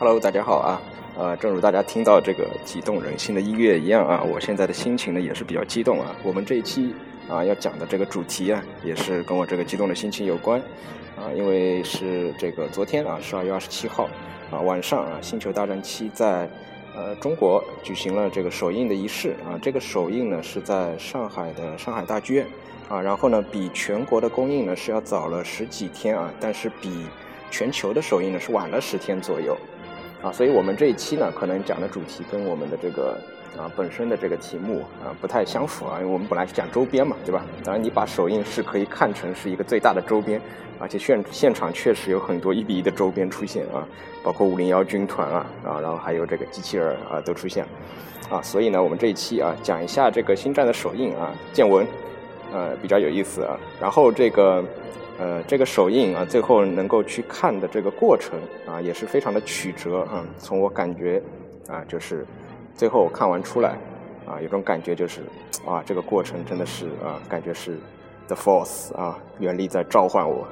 Hello，大家好啊！呃，正如大家听到这个激动人心的音乐一样啊，我现在的心情呢也是比较激动啊。我们这一期啊要讲的这个主题啊，也是跟我这个激动的心情有关啊，因为是这个昨天啊，十二月二十七号啊晚上啊，《星球大战七》在呃中国举行了这个首映的仪式啊。这个首映呢是在上海的上海大剧院啊，然后呢比全国的公映呢是要早了十几天啊，但是比全球的首映呢是晚了十天左右。啊，所以我们这一期呢，可能讲的主题跟我们的这个啊本身的这个题目啊不太相符啊，因为我们本来是讲周边嘛，对吧？当然，你把首映式可以看成是一个最大的周边，而且现现场确实有很多一比一的周边出现啊，包括五零幺军团啊啊，然后还有这个机器人啊都出现啊，所以呢，我们这一期啊讲一下这个星战的首映啊见闻，呃比较有意思啊，然后这个。呃，这个首映啊，最后能够去看的这个过程啊，也是非常的曲折啊。从我感觉啊，就是最后我看完出来啊，有种感觉就是啊，这个过程真的是啊，感觉是 The Force 啊，原力在召唤我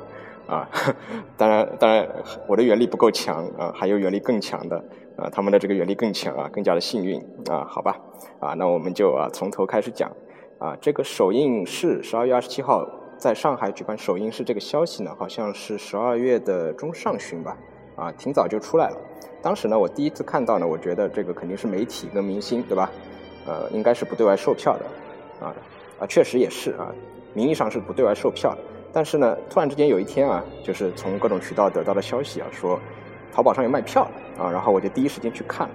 啊。当然，当然我的原力不够强啊，还有原力更强的啊，他们的这个原力更强啊，更加的幸运啊。好吧，啊，那我们就啊从头开始讲啊，这个首映是十二月二十七号。在上海举办首映式这个消息呢，好像是十二月的中上旬吧，啊，挺早就出来了。当时呢，我第一次看到呢，我觉得这个肯定是媒体跟明星，对吧？呃，应该是不对外售票的，啊啊，确实也是啊，名义上是不对外售票。但是呢，突然之间有一天啊，就是从各种渠道得到的消息啊，说淘宝上有卖票啊，然后我就第一时间去看。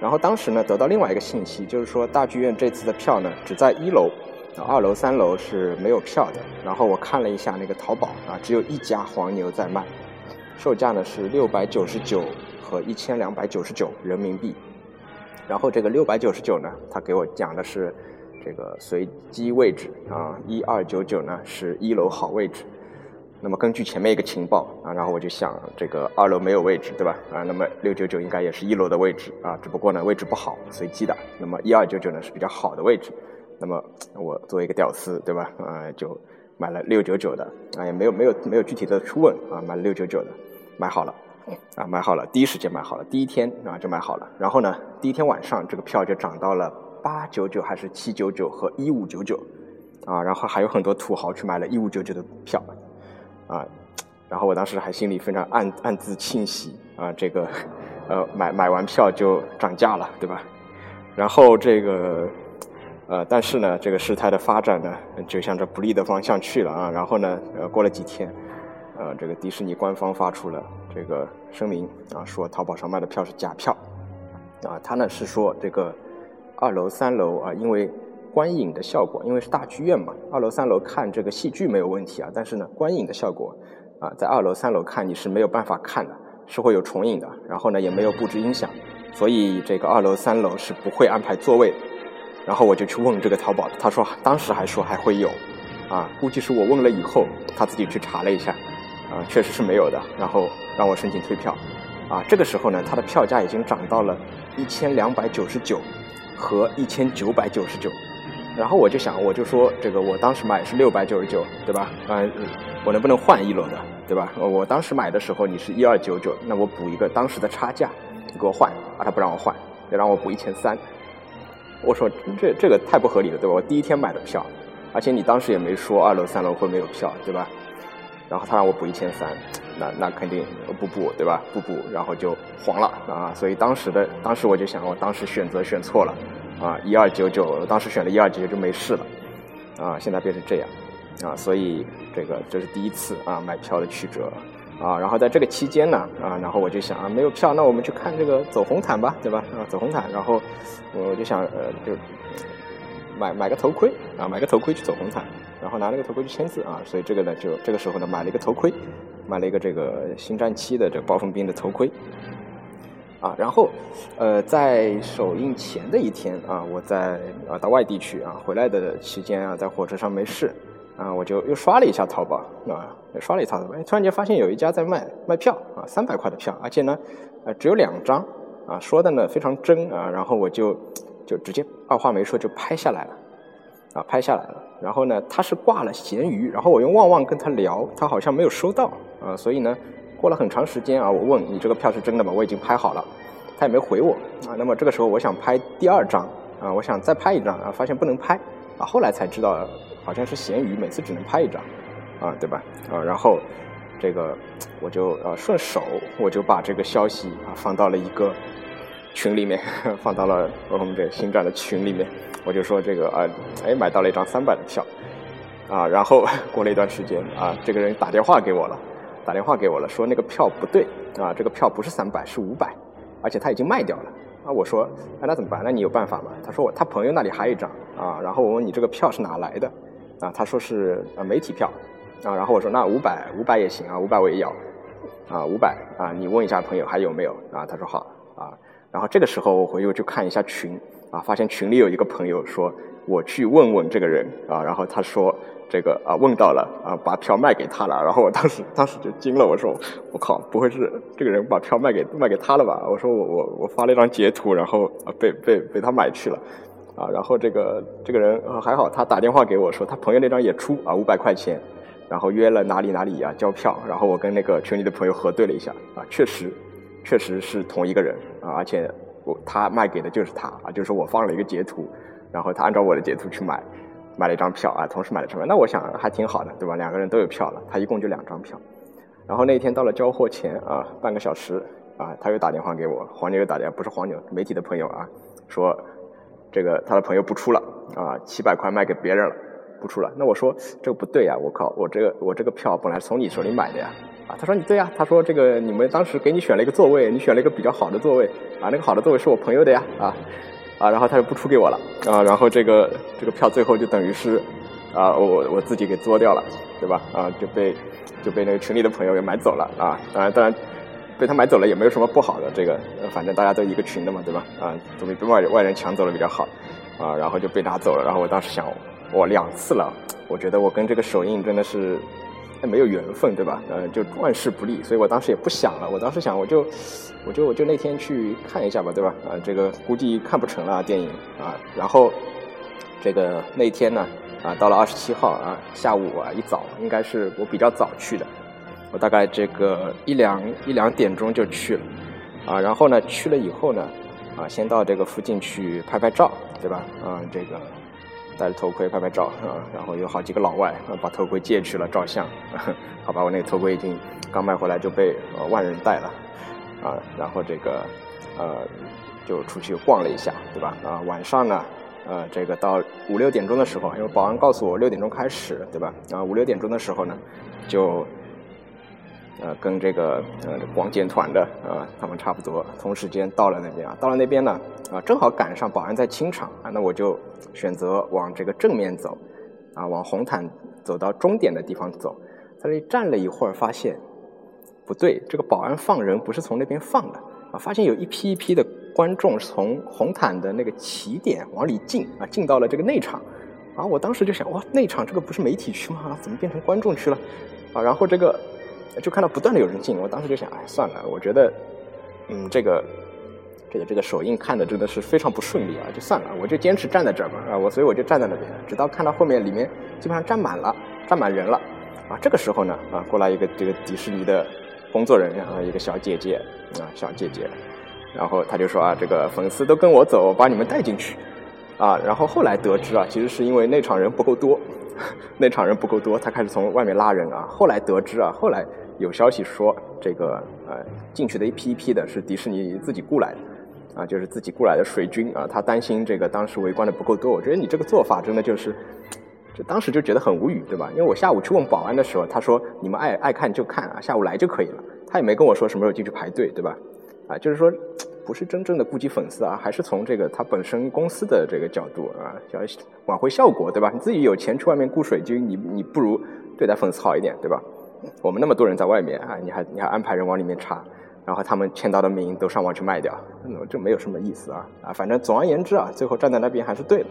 然后当时呢，得到另外一个信息，就是说大剧院这次的票呢，只在一楼。二楼、三楼是没有票的。然后我看了一下那个淘宝啊，只有一家黄牛在卖，售价呢是六百九十九和一千两百九十九人民币。然后这个六百九十九呢，他给我讲的是这个随机位置啊，一二九九呢是一楼好位置。那么根据前面一个情报啊，然后我就想这个二楼没有位置，对吧？啊，那么六九九应该也是一楼的位置啊，只不过呢位置不好，随机的。那么一二九九呢是比较好的位置。那么我作为一个屌丝，对吧？啊，就买了六九九的，啊，也没有没有没有具体的去问啊，买了六九九的，买好了，啊，买好了，第一时间买好了，第一天啊就买好了。然后呢，第一天晚上这个票就涨到了八九九还是七九九和一五九九，啊，然后还有很多土豪去买了一五九九的票，啊，然后我当时还心里非常暗暗自庆喜啊，这个呃买买完票就涨价了，对吧？然后这个。呃，但是呢，这个事态的发展呢，就向着不利的方向去了啊。然后呢，呃，过了几天，呃，这个迪士尼官方发出了这个声明啊，说淘宝上卖的票是假票。啊，他呢是说这个二楼、三楼啊，因为观影的效果，因为是大剧院嘛，二楼、三楼看这个戏剧没有问题啊。但是呢，观影的效果啊，在二楼、三楼看你是没有办法看的，是会有重影的。然后呢，也没有布置音响，所以这个二楼、三楼是不会安排座位。然后我就去问这个淘宝，他说当时还说还会有，啊，估计是我问了以后，他自己去查了一下，啊，确实是没有的。然后让我申请退票，啊，这个时候呢，他的票价已经涨到了一千两百九十九和一千九百九十九。然后我就想，我就说这个我当时买是六百九十九，对吧？嗯，我能不能换一楼的，对吧？我当时买的时候你是一二九九，那我补一个当时的差价，你给我换，啊，他不让我换，要让我补一千三。我说这这个太不合理了，对吧？我第一天买的票，而且你当时也没说二楼三楼会没有票，对吧？然后他让我补一千三，那那肯定不补，对吧？不补，然后就黄了啊！所以当时的当时我就想，我当时选择选错了啊！一二九九，当时选了一二九九就没事了啊！现在变成这样啊！所以这个这是第一次啊买票的曲折。啊，然后在这个期间呢，啊，然后我就想啊，没有票，那我们去看这个走红毯吧，对吧？啊，走红毯，然后我就想，呃，就买买个头盔啊，买个头盔去走红毯，然后拿那个头盔去签字啊，所以这个呢，就这个时候呢，买了一个头盔，买了一个这个星战七的这个暴风兵的头盔，啊，然后呃，在首映前的一天啊，我在啊到外地去啊，回来的期间啊，在火车上没事。啊，我就又刷了一下淘宝，啊，刷了一下淘宝，哎，突然间发现有一家在卖卖票，啊，三百块的票，而且呢，呃，只有两张，啊，说的呢非常真，啊，然后我就就直接二话没说就拍下来了，啊，拍下来了，然后呢，他是挂了闲鱼，然后我用旺旺跟他聊，他好像没有收到，啊，所以呢，过了很长时间啊，我问你这个票是真的吗？我已经拍好了，他也没回我啊。那么这个时候我想拍第二张啊，我想再拍一张啊，发现不能拍啊，后来才知道好像是闲鱼每次只能拍一张啊，对吧？啊，然后这个我就呃顺手我就把这个消息啊放到了一个群里面，放到了我们这新站的群里面，我就说这个啊，哎买到了一张三百的票啊，然后 过了一段时间啊，这个人打电话给我了。打电话给我了，说那个票不对啊，这个票不是三百，是五百，而且他已经卖掉了啊。我说，哎，那怎么办？那你有办法吗？他说我他朋友那里还有一张啊。然后我问你这个票是哪来的啊？他说是呃媒体票啊。然后我说那五百五百也行啊，五百我也要啊，五百啊，你问一下朋友还有没有啊？他说好啊。然后这个时候我回去就看一下群啊，发现群里有一个朋友说我去问问这个人啊，然后他说。这个啊问到了啊，把票卖给他了，然后我当时当时就惊了，我说我靠，不会是这个人把票卖给卖给他了吧？我说我我我发了一张截图，然后啊被被被他买去了，啊，然后这个这个人还好，他打电话给我说他朋友那张也出啊五百块钱，然后约了哪里哪里啊交票，然后我跟那个群里的朋友核对了一下啊，确实确实是同一个人啊，而且我他卖给的就是他啊，就是我放了一个截图，然后他按照我的截图去买。买了一张票啊，同时买了张票，那我想还挺好的，对吧？两个人都有票了，他一共就两张票。然后那天到了交货前啊，半个小时啊，他又打电话给我，黄牛又打电话，不是黄牛，媒体的朋友啊，说这个他的朋友不出了啊，七百块卖给别人了，不出了。那我说这个不对呀，我靠，我这个我这个票本来从你手里买的呀，啊，他说你对呀，他说这个你们当时给你选了一个座位，你选了一个比较好的座位啊，那个好的座位是我朋友的呀，啊。啊，然后他就不出给我了啊，然后这个这个票最后就等于是啊，我我自己给作掉了，对吧？啊，就被就被那个群里的朋友给买走了啊。当然，当然被他买走了也没有什么不好的，这个反正大家都一个群的嘛，对吧？啊，总比被外外人抢走了比较好啊。然后就被拿走了，然后我当时想，我两次了，我觉得我跟这个首映真的是。没有缘分，对吧？呃，就万事不利，所以我当时也不想了。我当时想，我就，我就，我就那天去看一下吧，对吧？啊，这个估计看不成了电影啊。然后，这个那天呢，啊，到了二十七号啊，下午啊一早，应该是我比较早去的，我大概这个一两一两点钟就去了，啊，然后呢去了以后呢，啊，先到这个附近去拍拍照，对吧？啊，这个。戴着头盔拍拍照啊，然后有好几个老外啊把头盔借去了照相，好吧，我那个头盔已经刚买回来就被呃万人戴了啊，然后这个呃就出去逛了一下，对吧？啊，晚上呢呃这个到五六点钟的时候，因为保安告诉我六点钟开始，对吧？啊五六点钟的时候呢就。呃，跟这个呃广检团的啊，他们差不多同时间到了那边啊，到了那边呢啊，正好赶上保安在清场啊，那我就选择往这个正面走，啊，往红毯走到终点的地方走，在那里站了一会儿，发现不对，这个保安放人不是从那边放的啊，发现有一批一批的观众从红毯的那个起点往里进啊，进到了这个内场，啊，我当时就想哇，内场这个不是媒体区吗？怎么变成观众区了？啊，然后这个。就看到不断的有人进，我当时就想，哎，算了，我觉得，嗯，这个，这个这个首映看的真的是非常不顺利啊，就算了，我就坚持站在这儿吧，啊，我所以我就站在那边，直到看到后面里面基本上站满了，站满人了，啊，这个时候呢，啊，过来一个这个迪士尼的工作人员啊，一个小姐姐，啊，小姐姐，然后他就说啊，这个粉丝都跟我走，把你们带进去，啊，然后后来得知啊，其实是因为那场人不够多。那场人不够多，他开始从外面拉人啊。后来得知啊，后来有消息说，这个呃进去的一批一批的是迪士尼自己雇来的，啊，就是自己雇来的水军啊。他担心这个当时围观的不够多。我觉得你这个做法真的就是，就当时就觉得很无语，对吧？因为我下午去问保安的时候，他说你们爱爱看就看啊，下午来就可以了。他也没跟我说什么时候进去排队，对吧？啊，就是说。不是真正的顾及粉丝啊，还是从这个他本身公司的这个角度啊，要挽回效果，对吧？你自己有钱去外面雇水军，你你不如对待粉丝好一点，对吧？我们那么多人在外面啊，你还你还安排人往里面插，然后他们签到的名都上网去卖掉，那这没有什么意思啊啊！反正总而言之啊，最后站在那边还是对的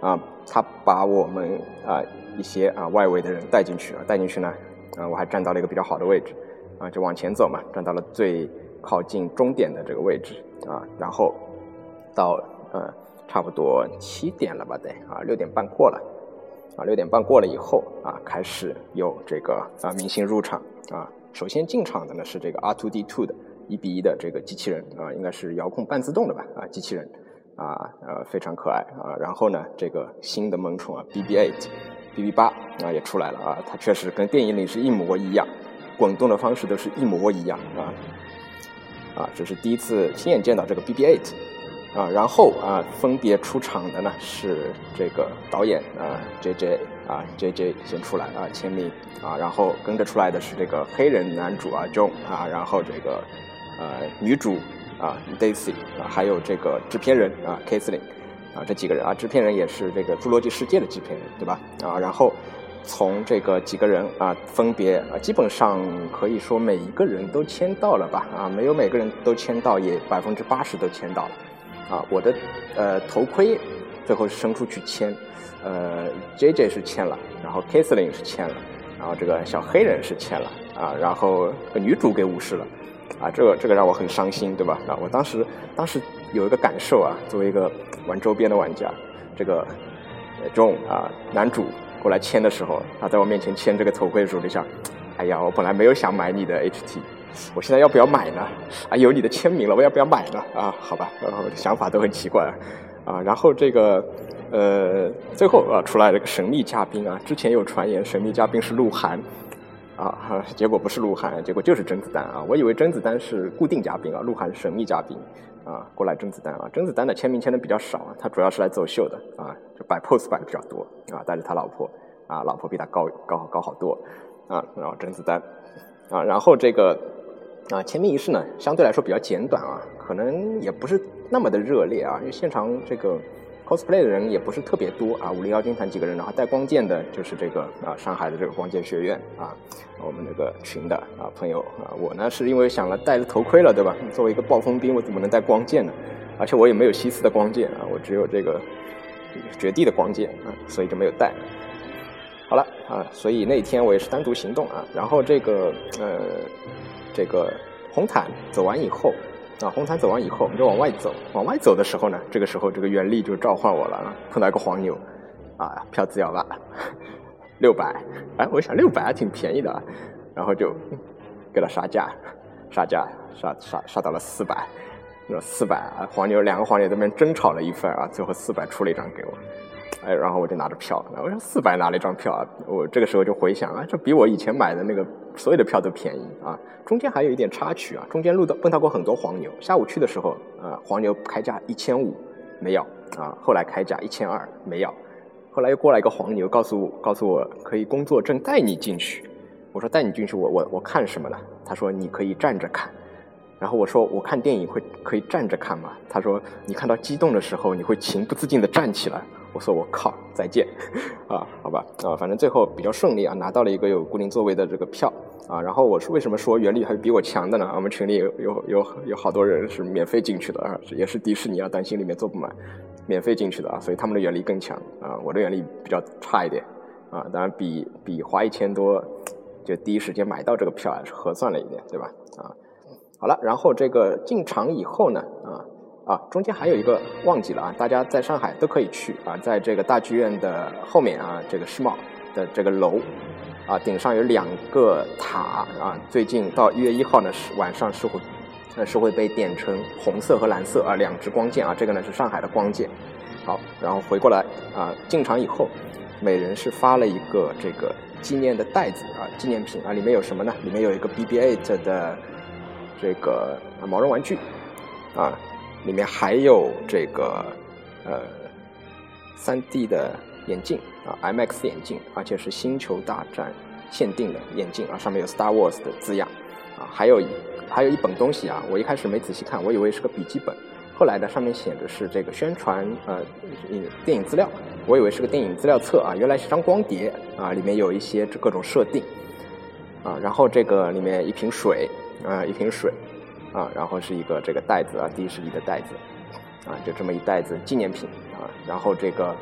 啊。他把我们啊一些啊外围的人带进去啊，带进去呢啊，我还站到了一个比较好的位置啊，就往前走嘛，站到了最靠近终点的这个位置。啊，然后到呃差不多七点了吧，得啊六点半过了，啊六点半过了以后啊开始有这个啊明星入场啊首先进场的呢是这个 R2D2 的一比一的这个机器人啊，应该是遥控半自动的吧啊，机器人啊呃非常可爱啊。然后呢，这个新的萌宠啊，BB8、BB8 啊也出来了啊，它确实跟电影里是一模一样，滚动的方式都是一模一样啊啊，这是第一次亲眼见到这个 BB8。啊，然后啊，分别出场的呢是这个导演啊，J J 啊，J J 先出来啊签名啊，然后跟着出来的是这个黑人男主啊，John 啊，然后这个呃女主啊，Daisy 啊，还有这个制片人啊，Kathleen 啊，这几个人啊，制片人也是这个《侏罗纪世界》的制片人对吧？啊，然后从这个几个人啊，分别啊，基本上可以说每一个人都签到了吧？啊，没有每个人都签到，也百分之八十都签到了。啊，我的呃头盔最后伸出去签，呃，J J 是签了，然后 Kathleen 是签了，然后这个小黑人是签了，啊，然后女主给无视了，啊，这个这个让我很伤心，对吧？啊，我当时当时有一个感受啊，作为一个玩周边的玩家，这个 John 啊，男主过来签的时候，他在我面前签这个头盔的时候，就想，哎呀，我本来没有想买你的 H T。我现在要不要买呢？啊，有你的签名了，我要不要买呢？啊，好吧，然后想法都很奇怪啊。然后这个呃，最后啊出来了个神秘嘉宾啊，之前有传言神秘嘉宾是鹿晗啊，结果不是鹿晗，结果就是甄子丹啊。我以为甄子丹是固定嘉宾啊，鹿晗是神秘嘉宾啊。过来甄子丹啊，甄子丹的签名签的比较少啊，他主要是来走秀的啊，就摆 pose 摆的比较多啊，带着他老婆啊，老婆比他高高高好多啊，然后甄子丹啊，然后这个。啊，签名仪式呢，相对来说比较简短啊，可能也不是那么的热烈啊，因为现场这个 cosplay 的人也不是特别多啊，五零幺军团几个人，然后带光剑的就是这个啊，上海的这个光剑学院啊，我们那个群的啊朋友啊，我呢是因为想了戴着头盔了，对吧？作为一个暴风兵，我怎么能带光剑呢？而且我也没有西斯的光剑啊，我只有这个绝地的光剑啊，所以就没有带。好了啊，所以那天我也是单独行动啊，然后这个呃。这个红毯走完以后，啊，红毯走完以后，我们就往外走。往外走的时候呢，这个时候这个袁立就召唤我了，碰到一个黄牛，啊，票子要吧，六百，哎，我想六百还挺便宜的，然后就给他杀价，杀价，杀杀杀到了四百，那四百，黄牛两个黄牛在那边争吵了一番啊，最后四百出了一张给我。哎，然后我就拿着票，我说四百拿了一张票啊，我这个时候就回想啊，这比我以前买的那个所有的票都便宜啊。中间还有一点插曲啊，中间路到碰到过很多黄牛。下午去的时候，啊，黄牛开价一千五没要啊，后来开价一千二没要，后来又过来一个黄牛，告诉我告诉我可以工作证带你进去。我说带你进去，我我我看什么呢？他说你可以站着看。然后我说我看电影会可以站着看吗？他说你看到激动的时候，你会情不自禁的站起来。我说我靠，再见，啊，好吧，啊，反正最后比较顺利啊，拿到了一个有固定座位的这个票啊。然后我是为什么说原力还是比我强的呢？我们群里有有有有好多人是免费进去的啊，也是迪士尼啊，担心里面坐不满，免费进去的啊，所以他们的原力更强啊，我的原力比较差一点啊。当然比比花一千多就第一时间买到这个票还是合算了一点，对吧？啊，好了，然后这个进场以后呢，啊。啊，中间还有一个忘记了啊，大家在上海都可以去啊，在这个大剧院的后面啊，这个世贸的这个楼啊，顶上有两个塔啊，最近到一月一号呢是晚上是会呃是会被点成红色和蓝色啊两支光剑啊，这个呢是上海的光剑。好，然后回过来啊，进场以后，每人是发了一个这个纪念的袋子啊，纪念品啊，里面有什么呢？里面有一个 BB8 的这个毛绒玩具啊。里面还有这个呃三 D 的眼镜啊，MX 眼镜，而且是星球大战限定的眼镜啊，上面有 Star Wars 的字样啊，还有一还有一本东西啊，我一开始没仔细看，我以为是个笔记本，后来呢上面写的是这个宣传呃电影资料，我以为是个电影资料册啊，原来是张光碟啊，里面有一些各种设定啊，然后这个里面一瓶水啊，一瓶水。啊，然后是一个这个袋子啊，迪士尼的袋子，啊，就这么一袋子纪念品啊。然后这个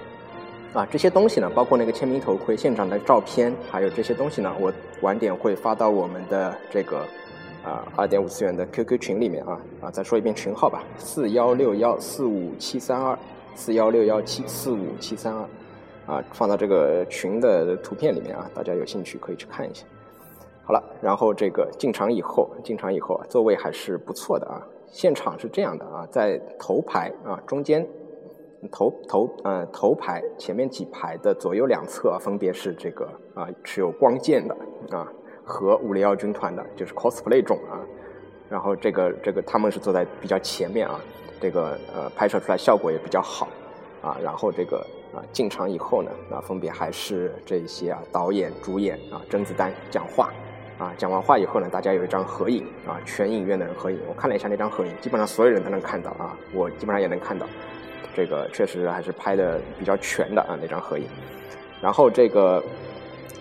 啊，这些东西呢，包括那个签名头盔、现场的照片，还有这些东西呢，我晚点会发到我们的这个啊二点五次元的 QQ 群里面啊啊，再说一遍群号吧，四幺六幺四五七三二，四幺六幺七四五七三二，啊，放到这个群的图片里面啊，大家有兴趣可以去看一下。好了，然后这个进场以后，进场以后，座位还是不错的啊。现场是这样的啊，在头排啊中间，头头呃头排前面几排的左右两侧分别是这个啊持有光剑的啊和五零幺军团的，就是 cosplay 种啊。然后这个这个他们是坐在比较前面啊，这个呃拍摄出来效果也比较好啊。然后这个啊进场以后呢，啊分别还是这些啊导演、主演啊甄子丹讲话。啊，讲完话以后呢，大家有一张合影啊，全影院的人合影。我看了一下那张合影，基本上所有人都能看到啊，我基本上也能看到，这个确实还是拍的比较全的啊那张合影。然后这个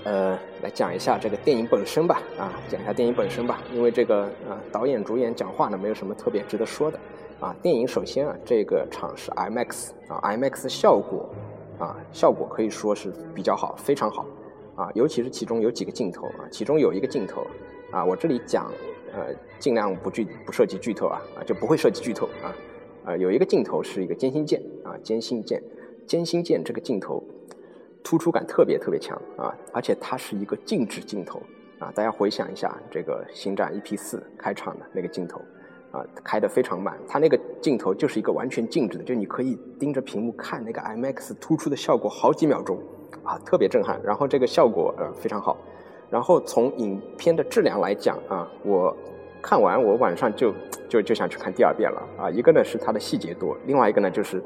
呃，来讲一下这个电影本身吧，啊，讲一下电影本身吧，因为这个啊导演主演讲话呢，没有什么特别值得说的啊。电影首先啊，这个场是 IMAX 啊，IMAX 效果啊，效果可以说是比较好，非常好。啊，尤其是其中有几个镜头啊，其中有一个镜头啊，我这里讲，呃，尽量不剧不涉及剧透啊，啊，就不会涉及剧透啊，啊，有一个镜头是一个歼星舰啊，歼星舰，歼星舰这个镜头突出感特别特别强啊，而且它是一个静止镜头啊，大家回想一下这个星战 EP 四开场的那个镜头啊，开的非常慢，它那个镜头就是一个完全静止的，就你可以盯着屏幕看那个 IMAX 突出的效果好几秒钟。啊，特别震撼，然后这个效果呃非常好，然后从影片的质量来讲啊，我看完我晚上就就就想去看第二遍了。啊，一个呢是它的细节多，另外一个呢就是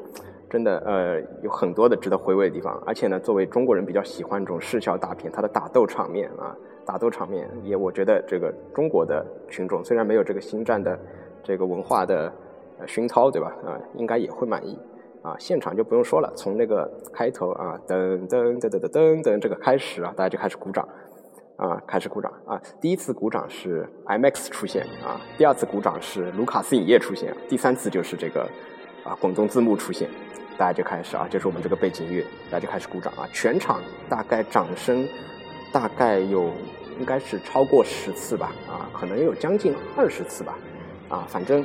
真的呃有很多的值得回味的地方，而且呢作为中国人比较喜欢这种视效大片，它的打斗场面啊，打斗场面也我觉得这个中国的群众虽然没有这个星战的这个文化的熏陶对吧？啊，应该也会满意。啊，现场就不用说了，从那个开头啊，噔噔噔噔噔噔这个开始啊，大家就开始鼓掌，啊，开始鼓掌啊。第一次鼓掌是 IMAX 出现啊，第二次鼓掌是卢卡斯影业出现，第三次就是这个啊滚动字幕出现，大家就开始啊，就是我们这个背景乐，大家就开始鼓掌啊。全场大概掌声大概有应该是超过十次吧，啊，可能有将近二十次吧，啊，反正。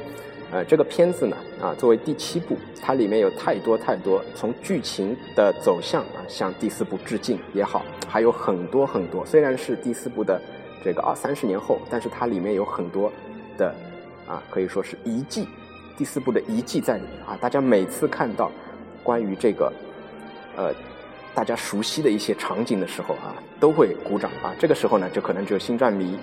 呃，这个片子呢，啊，作为第七部，它里面有太多太多从剧情的走向啊，向第四部致敬也好，还有很多很多。虽然是第四部的这个啊三十年后，但是它里面有很多的啊，可以说是遗迹，第四部的遗迹在里面啊。大家每次看到关于这个呃大家熟悉的一些场景的时候啊，都会鼓掌啊。这个时候呢，就可能只有星战迷。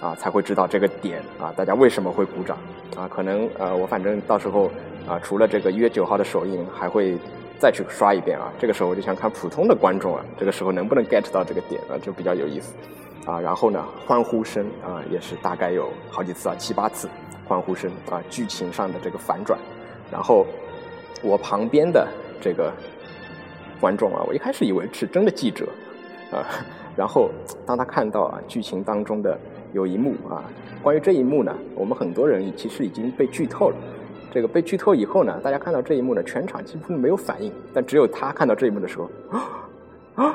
啊，才会知道这个点啊，大家为什么会鼓掌啊？可能呃，我反正到时候啊，除了这个一月九号的首映，还会再去刷一遍啊。这个时候我就想看普通的观众啊，这个时候能不能 get 到这个点啊，就比较有意思啊。然后呢，欢呼声啊，也是大概有好几次啊，七八次欢呼声啊，剧情上的这个反转。然后我旁边的这个观众啊，我一开始以为是真的记者啊，然后当他看到啊，剧情当中的。有一幕啊，关于这一幕呢，我们很多人其实已经被剧透了。这个被剧透以后呢，大家看到这一幕呢，全场几乎没有反应，但只有他看到这一幕的时候，啊，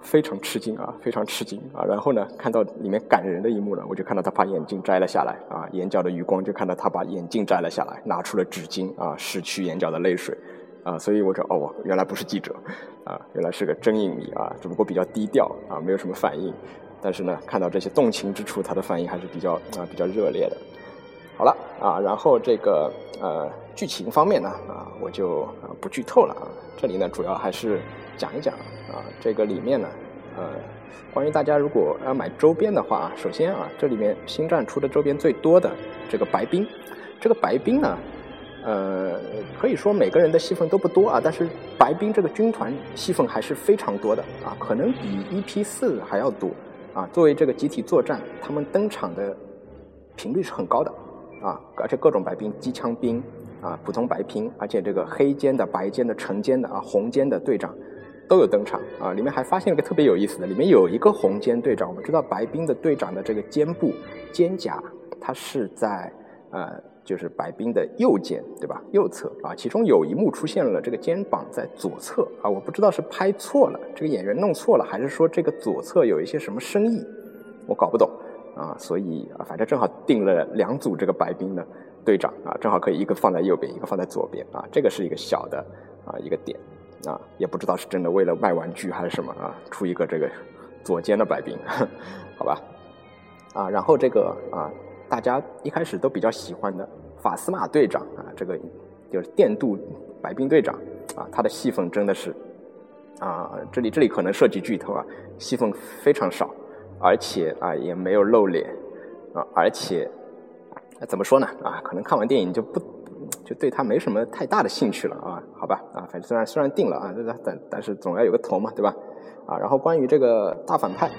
非常吃惊啊，非常吃惊啊。然后呢，看到里面感人的一幕呢，我就看到他把眼镜摘了下来啊，眼角的余光就看到他把眼镜摘了下来，拿出了纸巾啊，拭去眼角的泪水啊。所以我说哦，原来不是记者啊，原来是个真影迷啊，只不过比较低调啊，没有什么反应。但是呢，看到这些动情之处，他的反应还是比较啊比较热烈的。好了啊，然后这个呃剧情方面呢啊，我就不剧透了啊。这里呢主要还是讲一讲啊，这个里面呢呃，关于大家如果要买周边的话，首先啊，这里面星战出的周边最多的这个白冰，这个白冰呢，呃，可以说每个人的戏份都不多啊，但是白冰这个军团戏份还是非常多的啊，可能比 EP 四还要多。啊，作为这个集体作战，他们登场的频率是很高的，啊，而且各种白兵、机枪兵，啊，普通白兵，而且这个黑肩的、白肩的、橙肩的、啊，红肩的队长都有登场，啊，里面还发现了个特别有意思的，里面有一个红肩队长，我们知道白兵的队长的这个肩部肩胛，它是在呃。就是白冰的右肩，对吧？右侧啊，其中有一幕出现了这个肩膀在左侧啊，我不知道是拍错了，这个演员弄错了，还是说这个左侧有一些什么深意，我搞不懂啊。所以啊，反正正好定了两组这个白冰的队长啊，正好可以一个放在右边，一个放在左边啊，这个是一个小的啊一个点啊，也不知道是真的为了卖玩具还是什么啊，出一个这个左肩的白冰，好吧？啊，然后这个啊，大家一开始都比较喜欢的法斯玛队长啊，这个就是电镀白冰队长啊，他的戏份真的是啊，这里这里可能涉及剧透啊，戏份非常少，而且啊也没有露脸啊，而且怎么说呢啊，可能看完电影就不就对他没什么太大的兴趣了啊，好吧啊，反正虽然虽然定了啊，但但是总要有个头嘛，对吧？啊，然后关于这个大反派。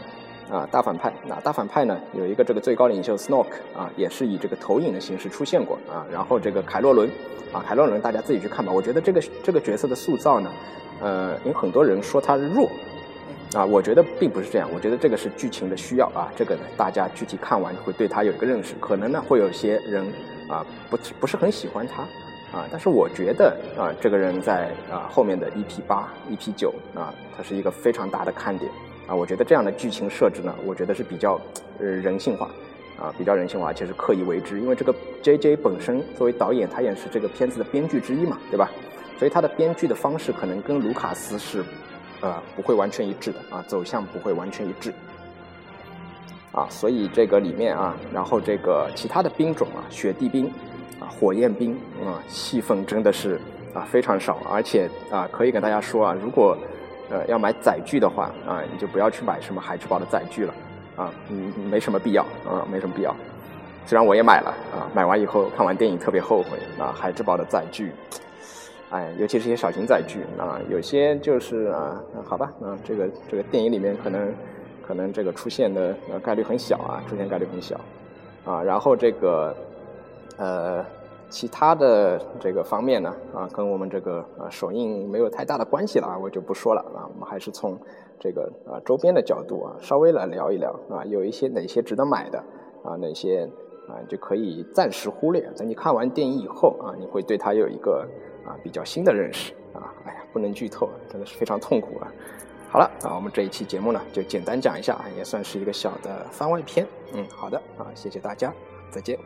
啊，大反派，那大反派呢？有一个这个最高领袖 Snoke 啊，也是以这个投影的形式出现过啊。然后这个凯洛伦，啊，凯洛伦大家自己去看吧。我觉得这个这个角色的塑造呢，呃，有很多人说他弱，啊，我觉得并不是这样。我觉得这个是剧情的需要啊。这个呢，大家具体看完会对他有一个认识。可能呢，会有些人啊，不不是很喜欢他啊。但是我觉得啊，这个人在啊后面的 EP 八、EP 九啊，他是一个非常大的看点。啊，我觉得这样的剧情设置呢，我觉得是比较呃人性化，啊，比较人性化，而且是刻意为之。因为这个 J J 本身作为导演，他也是这个片子的编剧之一嘛，对吧？所以他的编剧的方式可能跟卢卡斯是呃不会完全一致的啊，走向不会完全一致。啊，所以这个里面啊，然后这个其他的兵种啊，雪地兵啊，火焰兵啊，戏份真的是啊非常少，而且啊，可以跟大家说啊，如果呃，要买载具的话啊，你就不要去买什么海之宝的载具了，啊，嗯，没什么必要，啊，没什么必要。虽然我也买了，啊，买完以后看完电影特别后悔，啊，海之宝的载具，哎，尤其是一些小型载具，啊，有些就是啊，好吧，啊，这个这个电影里面可能可能这个出现的概率很小啊，出现概率很小，啊，然后这个呃。其他的这个方面呢，啊，跟我们这个啊首映没有太大的关系了，我就不说了啊。我们还是从这个啊周边的角度啊，稍微来聊一聊啊，有一些哪些值得买的啊，哪些啊就可以暂时忽略。等你看完电影以后啊，你会对它有一个啊比较新的认识啊。哎呀，不能剧透，真的是非常痛苦啊。好了啊，我们这一期节目呢，就简单讲一下，也算是一个小的番外篇。嗯，好的啊，谢谢大家，再见。